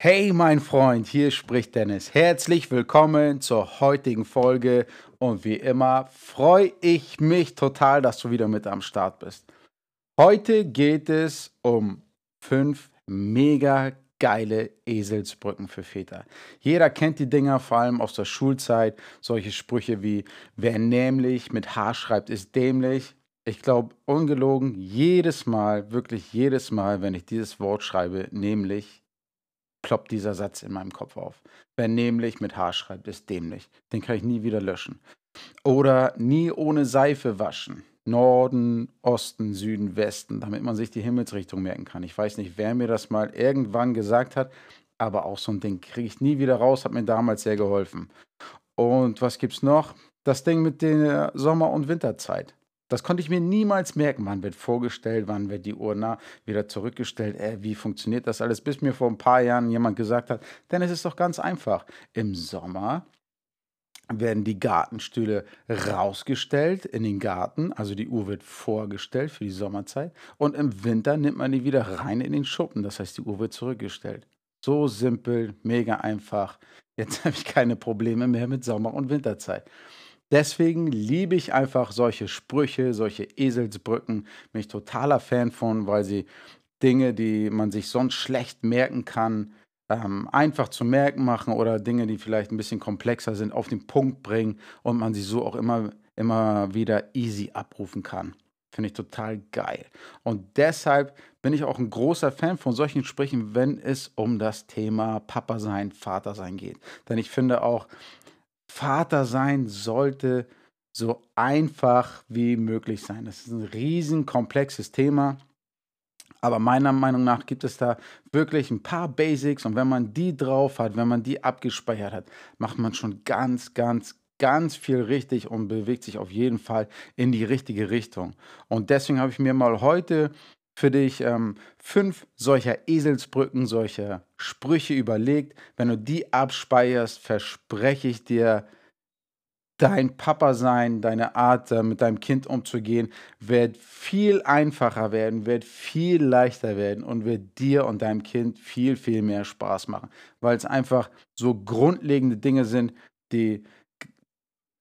Hey mein Freund, hier spricht Dennis. Herzlich willkommen zur heutigen Folge und wie immer freue ich mich total, dass du wieder mit am Start bist. Heute geht es um fünf mega geile Eselsbrücken für Väter. Jeder kennt die Dinger, vor allem aus der Schulzeit. Solche Sprüche wie, wer nämlich mit H schreibt, ist dämlich. Ich glaube, ungelogen, jedes Mal, wirklich jedes Mal, wenn ich dieses Wort schreibe, nämlich ploppt dieser Satz in meinem Kopf auf. Wer nämlich mit H schreibt, ist dämlich. Den kann ich nie wieder löschen. Oder nie ohne Seife waschen. Norden, Osten, Süden, Westen, damit man sich die Himmelsrichtung merken kann. Ich weiß nicht, wer mir das mal irgendwann gesagt hat, aber auch so ein Ding kriege ich nie wieder raus, hat mir damals sehr geholfen. Und was gibt's noch? Das Ding mit der Sommer- und Winterzeit. Das konnte ich mir niemals merken. Wann wird vorgestellt, wann wird die Uhr nah wieder zurückgestellt? Äh, wie funktioniert das alles? Bis mir vor ein paar Jahren jemand gesagt hat, denn es ist doch ganz einfach. Im Sommer werden die Gartenstühle rausgestellt in den Garten, also die Uhr wird vorgestellt für die Sommerzeit und im Winter nimmt man die wieder rein in den Schuppen, das heißt die Uhr wird zurückgestellt. So simpel, mega einfach. Jetzt habe ich keine Probleme mehr mit Sommer- und Winterzeit. Deswegen liebe ich einfach solche Sprüche, solche Eselsbrücken. Bin ich totaler Fan von, weil sie Dinge, die man sich sonst schlecht merken kann, ähm, einfach zu merken machen oder Dinge, die vielleicht ein bisschen komplexer sind, auf den Punkt bringen und man sie so auch immer, immer wieder easy abrufen kann. Finde ich total geil. Und deshalb bin ich auch ein großer Fan von solchen Sprüchen, wenn es um das Thema Papa sein, Vater sein geht. Denn ich finde auch, Vater sein sollte so einfach wie möglich sein. Das ist ein riesen komplexes Thema. Aber meiner Meinung nach gibt es da wirklich ein paar Basics und wenn man die drauf hat, wenn man die abgespeichert hat, macht man schon ganz, ganz, ganz viel richtig und bewegt sich auf jeden Fall in die richtige Richtung. Und deswegen habe ich mir mal heute für dich ähm, fünf solcher Eselsbrücken, solcher Sprüche überlegt. Wenn du die abspeicherst, verspreche ich dir, dein Papa sein, deine Art, äh, mit deinem Kind umzugehen, wird viel einfacher werden, wird viel leichter werden und wird dir und deinem Kind viel, viel mehr Spaß machen, weil es einfach so grundlegende Dinge sind, die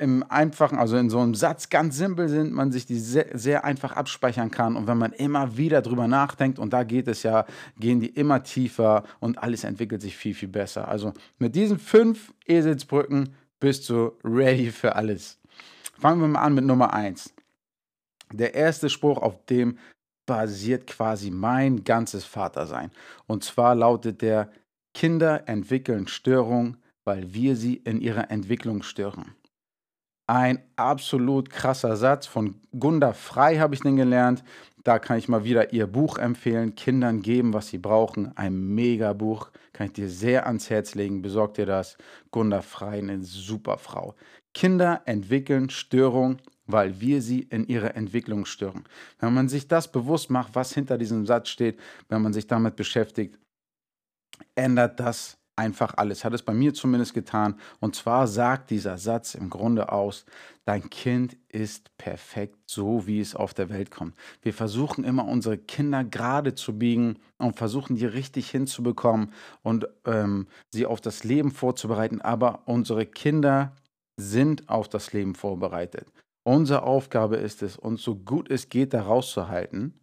im einfachen, also in so einem Satz ganz simpel sind, man sich die sehr, sehr, einfach abspeichern kann. Und wenn man immer wieder drüber nachdenkt, und da geht es ja, gehen die immer tiefer und alles entwickelt sich viel, viel besser. Also mit diesen fünf Eselsbrücken bist du ready für alles. Fangen wir mal an mit Nummer 1. Der erste Spruch, auf dem basiert quasi mein ganzes Vatersein. Und zwar lautet der, Kinder entwickeln Störungen, weil wir sie in ihrer Entwicklung stören. Ein absolut krasser Satz von Gunda Frei habe ich den gelernt. Da kann ich mal wieder ihr Buch empfehlen. Kindern geben, was sie brauchen. Ein mega Buch. Kann ich dir sehr ans Herz legen. Besorg dir das. Gunda Frei, eine super Frau. Kinder entwickeln Störungen, weil wir sie in ihrer Entwicklung stören. Wenn man sich das bewusst macht, was hinter diesem Satz steht, wenn man sich damit beschäftigt, ändert das einfach alles. Hat es bei mir zumindest getan. Und zwar sagt dieser Satz im Grunde aus, dein Kind ist perfekt, so wie es auf der Welt kommt. Wir versuchen immer unsere Kinder gerade zu biegen und versuchen die richtig hinzubekommen und ähm, sie auf das Leben vorzubereiten. Aber unsere Kinder sind auf das Leben vorbereitet. Unsere Aufgabe ist es, uns so gut es geht da rauszuhalten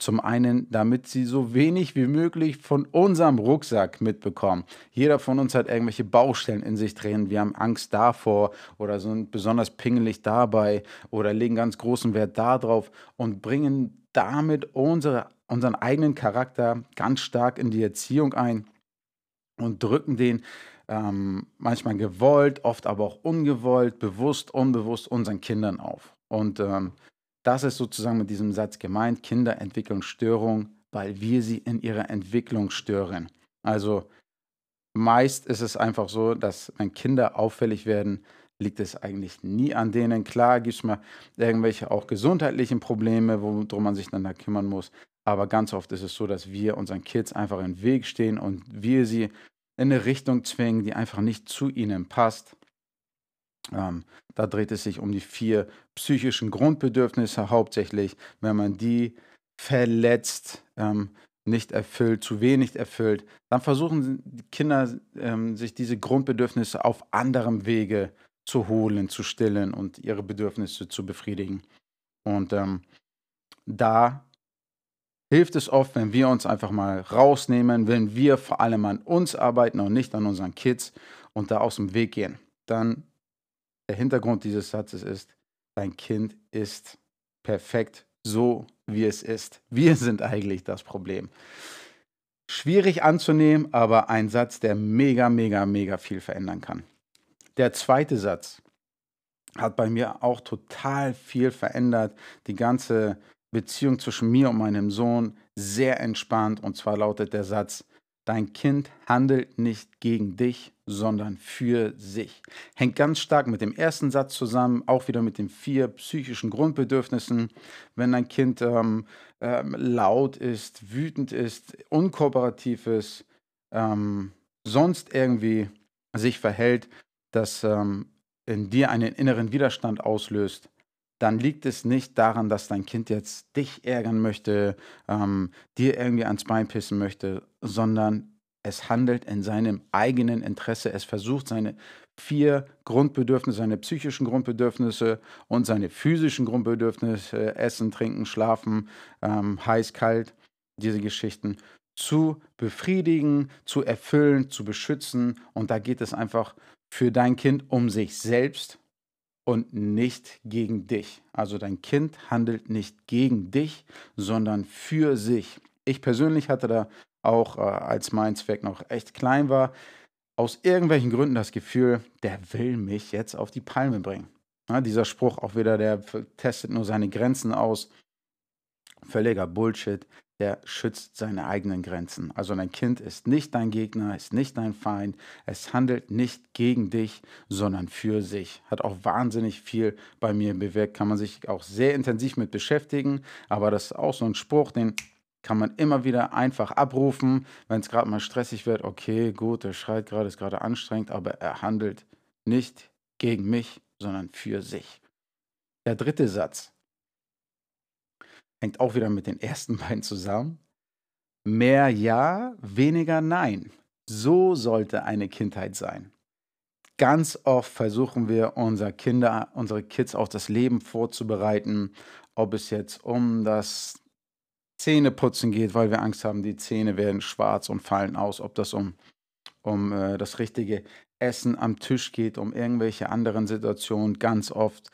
zum einen, damit sie so wenig wie möglich von unserem Rucksack mitbekommen. Jeder von uns hat irgendwelche Baustellen in sich drin. Wir haben Angst davor oder sind besonders pingelig dabei oder legen ganz großen Wert darauf und bringen damit unsere, unseren eigenen Charakter ganz stark in die Erziehung ein und drücken den ähm, manchmal gewollt, oft aber auch ungewollt, bewusst, unbewusst unseren Kindern auf. Und ähm, das ist sozusagen mit diesem Satz gemeint. Kinder entwickeln Störungen, weil wir sie in ihrer Entwicklung stören. Also meist ist es einfach so, dass wenn Kinder auffällig werden, liegt es eigentlich nie an denen. Klar gibt es mal irgendwelche auch gesundheitlichen Probleme, worum man sich dann da kümmern muss. Aber ganz oft ist es so, dass wir unseren Kids einfach im Weg stehen und wir sie in eine Richtung zwingen, die einfach nicht zu ihnen passt. Ähm, da dreht es sich um die vier psychischen Grundbedürfnisse hauptsächlich. Wenn man die verletzt, ähm, nicht erfüllt, zu wenig erfüllt, dann versuchen die Kinder ähm, sich diese Grundbedürfnisse auf anderem Wege zu holen, zu stillen und ihre Bedürfnisse zu befriedigen. Und ähm, da hilft es oft, wenn wir uns einfach mal rausnehmen, wenn wir vor allem an uns arbeiten und nicht an unseren Kids und da aus dem Weg gehen. Dann der Hintergrund dieses Satzes ist, dein Kind ist perfekt so, wie es ist. Wir sind eigentlich das Problem. Schwierig anzunehmen, aber ein Satz, der mega, mega, mega viel verändern kann. Der zweite Satz hat bei mir auch total viel verändert. Die ganze Beziehung zwischen mir und meinem Sohn sehr entspannt. Und zwar lautet der Satz, dein Kind handelt nicht gegen dich, sondern für sich. Hängt ganz stark mit dem ersten Satz zusammen, auch wieder mit den vier psychischen Grundbedürfnissen. Wenn dein Kind ähm, ähm, laut ist, wütend ist, unkooperativ ist, ähm, sonst irgendwie sich verhält, das ähm, in dir einen inneren Widerstand auslöst, dann liegt es nicht daran, dass dein Kind jetzt dich ärgern möchte, ähm, dir irgendwie ans Bein pissen möchte, sondern es handelt in seinem eigenen Interesse. Es versucht seine vier Grundbedürfnisse, seine psychischen Grundbedürfnisse und seine physischen Grundbedürfnisse, Essen, Trinken, Schlafen, ähm, heiß, kalt, diese Geschichten, zu befriedigen, zu erfüllen, zu beschützen. Und da geht es einfach für dein Kind um sich selbst und nicht gegen dich. Also dein Kind handelt nicht gegen dich, sondern für sich. Ich persönlich hatte da auch, äh, als mein Zweck noch echt klein war, aus irgendwelchen Gründen das Gefühl, der will mich jetzt auf die Palme bringen. Ja, dieser Spruch auch wieder, der testet nur seine Grenzen aus. Völliger Bullshit der schützt seine eigenen Grenzen. Also dein Kind ist nicht dein Gegner, ist nicht dein Feind. Es handelt nicht gegen dich, sondern für sich. Hat auch wahnsinnig viel bei mir bewirkt. Kann man sich auch sehr intensiv mit beschäftigen. Aber das ist auch so ein Spruch, den kann man immer wieder einfach abrufen, wenn es gerade mal stressig wird. Okay, gut, er schreit gerade, ist gerade anstrengend, aber er handelt nicht gegen mich, sondern für sich. Der dritte Satz hängt auch wieder mit den ersten beiden zusammen. Mehr Ja, weniger Nein. So sollte eine Kindheit sein. Ganz oft versuchen wir unsere Kinder, unsere Kids auf das Leben vorzubereiten, ob es jetzt um das Zähneputzen geht, weil wir Angst haben, die Zähne werden schwarz und fallen aus, ob das um, um äh, das richtige Essen am Tisch geht, um irgendwelche anderen Situationen. Ganz oft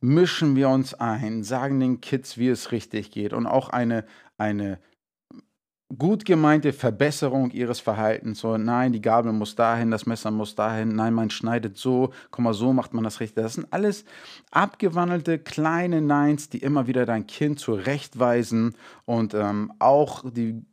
mischen wir uns ein, sagen den Kids, wie es richtig geht und auch eine, eine gut gemeinte Verbesserung ihres Verhaltens. So, nein, die Gabel muss dahin, das Messer muss dahin, nein, man schneidet so, guck mal, so macht man das richtig. Das sind alles abgewandelte kleine Neins, die immer wieder dein Kind zurechtweisen und ähm, auch die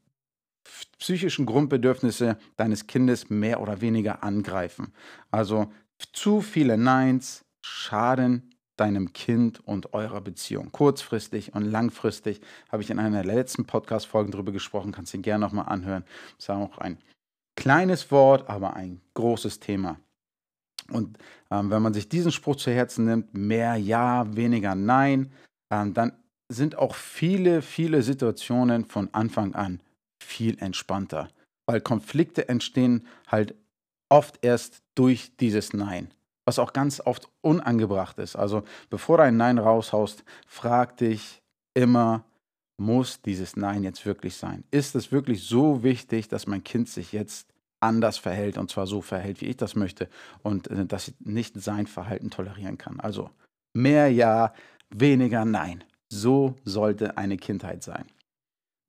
psychischen Grundbedürfnisse deines Kindes mehr oder weniger angreifen. Also zu viele Neins schaden deinem Kind und eurer Beziehung. Kurzfristig und langfristig habe ich in einer der letzten Podcast-Folgen darüber gesprochen, kannst du ihn gerne nochmal anhören. Das ist auch ein kleines Wort, aber ein großes Thema. Und ähm, wenn man sich diesen Spruch zu Herzen nimmt, mehr Ja, weniger Nein, ähm, dann sind auch viele, viele Situationen von Anfang an viel entspannter, weil Konflikte entstehen halt oft erst durch dieses Nein was auch ganz oft unangebracht ist. Also bevor du ein Nein raushaust, frag dich immer, muss dieses Nein jetzt wirklich sein? Ist es wirklich so wichtig, dass mein Kind sich jetzt anders verhält und zwar so verhält, wie ich das möchte und äh, dass ich nicht sein Verhalten tolerieren kann? Also mehr Ja, weniger Nein. So sollte eine Kindheit sein.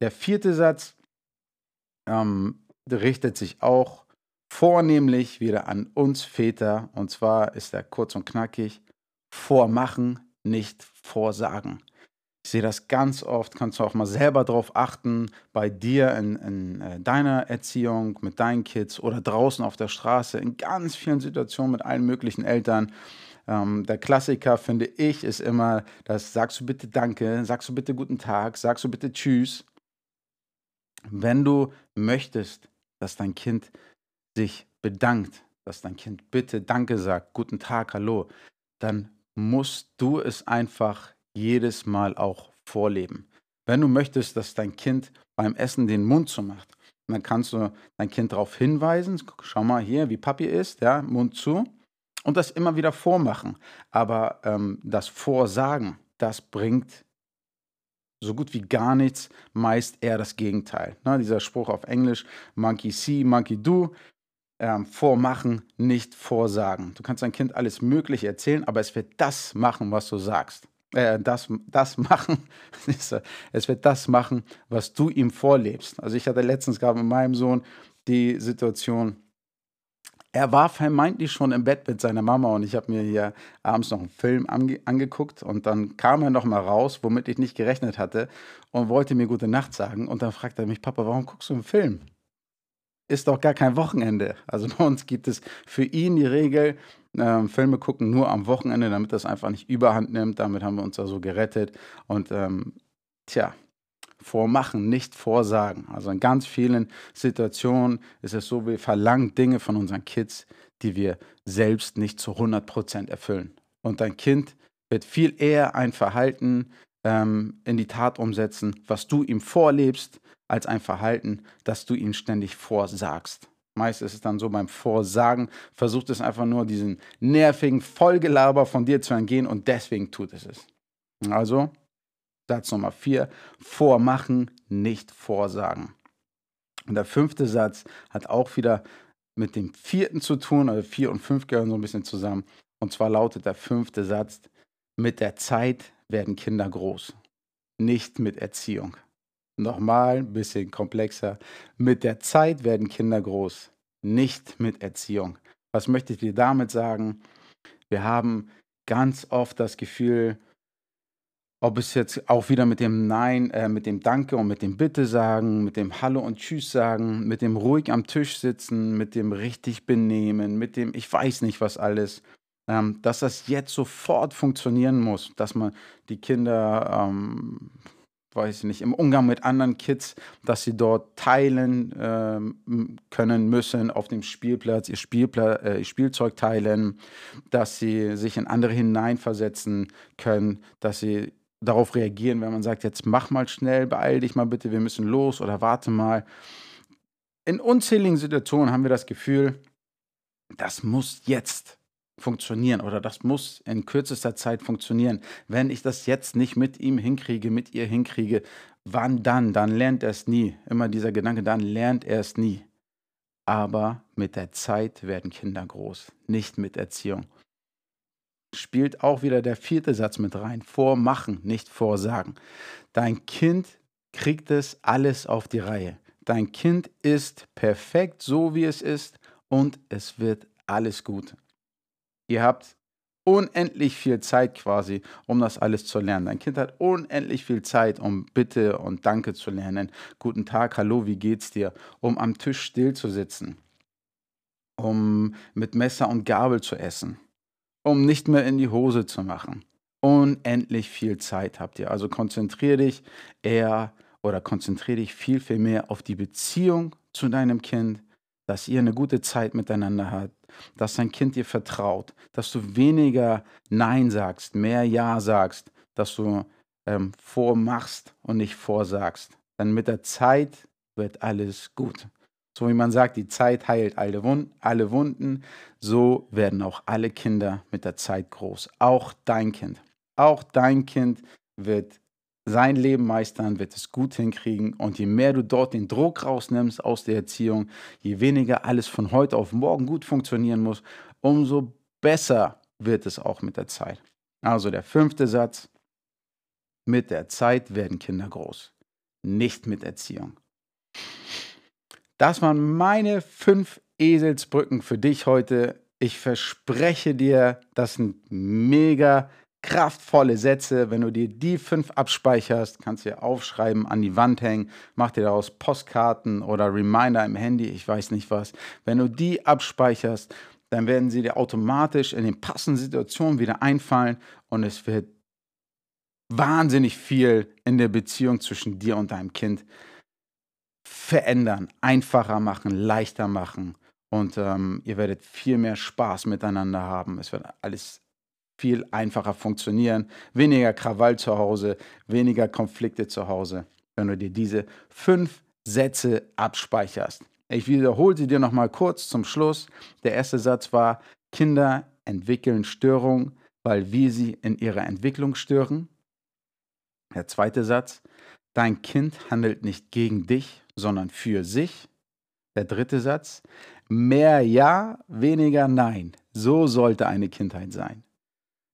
Der vierte Satz ähm, richtet sich auch vornehmlich wieder an uns Väter. Und zwar ist er kurz und knackig. Vormachen, nicht vorsagen. Ich sehe das ganz oft, kannst du auch mal selber darauf achten, bei dir in, in äh, deiner Erziehung, mit deinen Kids oder draußen auf der Straße, in ganz vielen Situationen mit allen möglichen Eltern. Ähm, der Klassiker, finde ich, ist immer, das sagst du bitte Danke, sagst du bitte Guten Tag, sagst du bitte Tschüss. Wenn du möchtest, dass dein Kind sich bedankt, dass dein Kind bitte Danke sagt, guten Tag, hallo, dann musst du es einfach jedes Mal auch vorleben. Wenn du möchtest, dass dein Kind beim Essen den Mund zu. Und dann kannst du dein Kind darauf hinweisen, schau mal hier, wie Papi ist, ja, Mund zu. Und das immer wieder vormachen. Aber ähm, das Vorsagen, das bringt so gut wie gar nichts, meist eher das Gegenteil. Ne, dieser Spruch auf Englisch, Monkey see, Monkey do, ähm, vormachen, nicht vorsagen. Du kannst dein Kind alles Mögliche erzählen, aber es wird das machen, was du sagst. Äh, das, das machen, es wird das machen, was du ihm vorlebst. Also ich hatte letztens gerade mit meinem Sohn die Situation, er war vermeintlich schon im Bett mit seiner Mama und ich habe mir hier abends noch einen Film ange angeguckt und dann kam er noch mal raus, womit ich nicht gerechnet hatte und wollte mir gute Nacht sagen und dann fragte er mich, Papa, warum guckst du einen Film? Ist doch gar kein Wochenende. Also bei uns gibt es für ihn die Regel, äh, Filme gucken nur am Wochenende, damit das einfach nicht überhand nimmt. Damit haben wir uns da so gerettet und ähm, tja, vormachen, nicht vorsagen. Also in ganz vielen Situationen ist es so, wir verlangen Dinge von unseren Kids, die wir selbst nicht zu 100% erfüllen. Und dein Kind wird viel eher ein Verhalten ähm, in die Tat umsetzen, was du ihm vorlebst, als ein Verhalten, das du ihm ständig vorsagst. Meist ist es dann so beim Vorsagen, versucht es einfach nur diesen nervigen Vollgelaber von dir zu entgehen und deswegen tut es es. Also Satz Nummer vier, vormachen, nicht vorsagen. Und der fünfte Satz hat auch wieder mit dem vierten zu tun, also vier und fünf gehören so ein bisschen zusammen. Und zwar lautet der fünfte Satz, mit der Zeit werden Kinder groß, nicht mit Erziehung. Nochmal ein bisschen komplexer. Mit der Zeit werden Kinder groß, nicht mit Erziehung. Was möchte ich dir damit sagen? Wir haben ganz oft das Gefühl, ob es jetzt auch wieder mit dem Nein, äh, mit dem Danke und mit dem Bitte sagen, mit dem Hallo und Tschüss sagen, mit dem ruhig am Tisch sitzen, mit dem richtig benehmen, mit dem ich weiß nicht was alles, ähm, dass das jetzt sofort funktionieren muss, dass man die Kinder, ähm, weiß ich nicht, im Umgang mit anderen Kids, dass sie dort teilen ähm, können müssen auf dem Spielplatz, ihr, Spielpla äh, Spielzeug teilen, dass sie sich in andere hineinversetzen können, dass sie darauf reagieren, wenn man sagt, jetzt mach mal schnell, beeil dich mal bitte, wir müssen los oder warte mal. In unzähligen Situationen haben wir das Gefühl, das muss jetzt funktionieren oder das muss in kürzester Zeit funktionieren. Wenn ich das jetzt nicht mit ihm hinkriege, mit ihr hinkriege, wann dann? Dann lernt er es nie. Immer dieser Gedanke, dann lernt er es nie. Aber mit der Zeit werden Kinder groß, nicht mit Erziehung spielt auch wieder der vierte Satz mit rein. Vormachen, nicht vorsagen. Dein Kind kriegt es alles auf die Reihe. Dein Kind ist perfekt, so wie es ist, und es wird alles gut. Ihr habt unendlich viel Zeit quasi, um das alles zu lernen. Dein Kind hat unendlich viel Zeit, um Bitte und Danke zu lernen. Guten Tag, hallo, wie geht's dir? Um am Tisch still zu sitzen, um mit Messer und Gabel zu essen um nicht mehr in die Hose zu machen. Unendlich viel Zeit habt ihr. Also konzentriere dich eher oder konzentriere dich viel, viel mehr auf die Beziehung zu deinem Kind, dass ihr eine gute Zeit miteinander habt, dass dein Kind dir vertraut, dass du weniger Nein sagst, mehr Ja sagst, dass du ähm, vormachst und nicht vorsagst. Denn mit der Zeit wird alles gut. So wie man sagt, die Zeit heilt alle, Wund alle Wunden, so werden auch alle Kinder mit der Zeit groß. Auch dein Kind. Auch dein Kind wird sein Leben meistern, wird es gut hinkriegen. Und je mehr du dort den Druck rausnimmst aus der Erziehung, je weniger alles von heute auf morgen gut funktionieren muss, umso besser wird es auch mit der Zeit. Also der fünfte Satz, mit der Zeit werden Kinder groß, nicht mit Erziehung. Das waren meine fünf Eselsbrücken für dich heute. Ich verspreche dir, das sind mega kraftvolle Sätze. Wenn du dir die fünf abspeicherst, kannst du dir aufschreiben, an die Wand hängen, mach dir daraus Postkarten oder Reminder im Handy, ich weiß nicht was. Wenn du die abspeicherst, dann werden sie dir automatisch in den passenden Situationen wieder einfallen und es wird wahnsinnig viel in der Beziehung zwischen dir und deinem Kind verändern, einfacher machen, leichter machen. Und ähm, ihr werdet viel mehr Spaß miteinander haben. Es wird alles viel einfacher funktionieren. Weniger Krawall zu Hause, weniger Konflikte zu Hause. wenn du dir diese fünf Sätze abspeicherst. Ich wiederhole sie dir nochmal kurz zum Schluss. Der erste Satz war, Kinder entwickeln Störungen, weil wir sie in ihrer Entwicklung stören. Der zweite Satz, dein Kind handelt nicht gegen dich, sondern für sich. Der dritte Satz, mehr Ja, weniger Nein. So sollte eine Kindheit sein.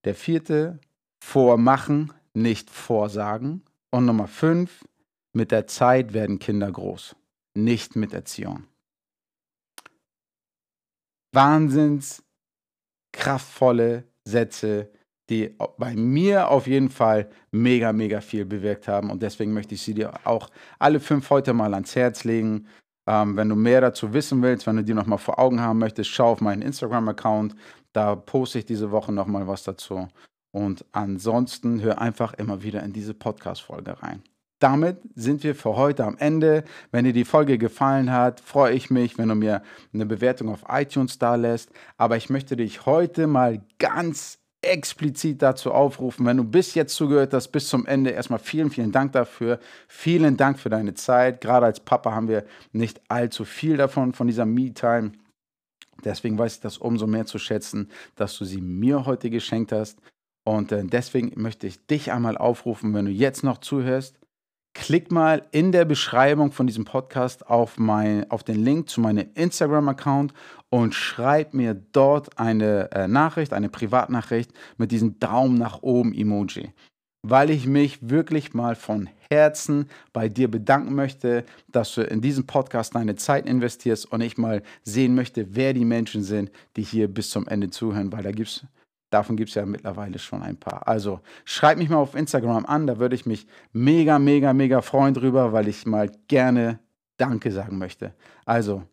Der vierte, vormachen, nicht vorsagen. Und Nummer fünf, mit der Zeit werden Kinder groß, nicht mit Erziehung. Wahnsinns kraftvolle Sätze, die bei mir auf jeden Fall mega, mega viel bewirkt haben. Und deswegen möchte ich sie dir auch alle fünf heute mal ans Herz legen. Ähm, wenn du mehr dazu wissen willst, wenn du die nochmal vor Augen haben möchtest, schau auf meinen Instagram-Account. Da poste ich diese Woche nochmal was dazu. Und ansonsten hör einfach immer wieder in diese Podcast-Folge rein. Damit sind wir für heute am Ende. Wenn dir die Folge gefallen hat, freue ich mich, wenn du mir eine Bewertung auf iTunes da lässt. Aber ich möchte dich heute mal ganz explizit dazu aufrufen, wenn du bis jetzt zugehört hast, bis zum Ende, erstmal vielen, vielen Dank dafür. Vielen Dank für deine Zeit. Gerade als Papa haben wir nicht allzu viel davon, von dieser Me-Time. Deswegen weiß ich das umso mehr zu schätzen, dass du sie mir heute geschenkt hast. Und äh, deswegen möchte ich dich einmal aufrufen, wenn du jetzt noch zuhörst, klick mal in der Beschreibung von diesem Podcast auf, mein, auf den Link zu meinem Instagram-Account und schreib mir dort eine äh, Nachricht, eine Privatnachricht mit diesem Daumen nach oben Emoji. Weil ich mich wirklich mal von Herzen bei dir bedanken möchte, dass du in diesen Podcast deine Zeit investierst und ich mal sehen möchte, wer die Menschen sind, die hier bis zum Ende zuhören, weil da gibt es Davon gibt es ja mittlerweile schon ein paar. Also schreib mich mal auf Instagram an, da würde ich mich mega, mega, mega freuen drüber, weil ich mal gerne Danke sagen möchte. Also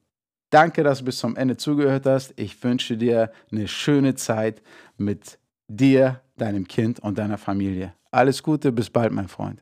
danke, dass du bis zum Ende zugehört hast. Ich wünsche dir eine schöne Zeit mit dir, deinem Kind und deiner Familie. Alles Gute, bis bald, mein Freund.